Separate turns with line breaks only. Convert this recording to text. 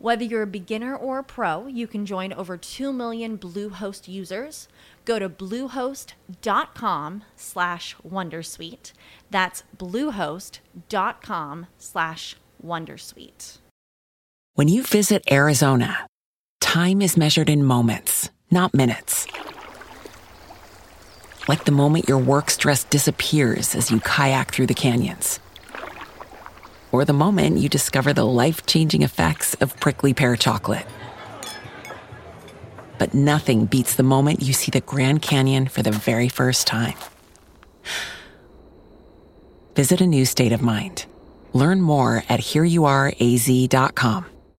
Whether you're a beginner or a pro, you can join over 2 million Bluehost users. Go to bluehost.com slash wondersuite. That's bluehost.com slash wondersuite.
When you visit Arizona, time is measured in moments, not minutes. Like the moment your work stress disappears as you kayak through the canyons or the moment you discover the life changing effects of prickly pear chocolate. But nothing beats the moment you see the Grand Canyon for the very first time. Visit a new state of mind. Learn more at hereyouareaz.com.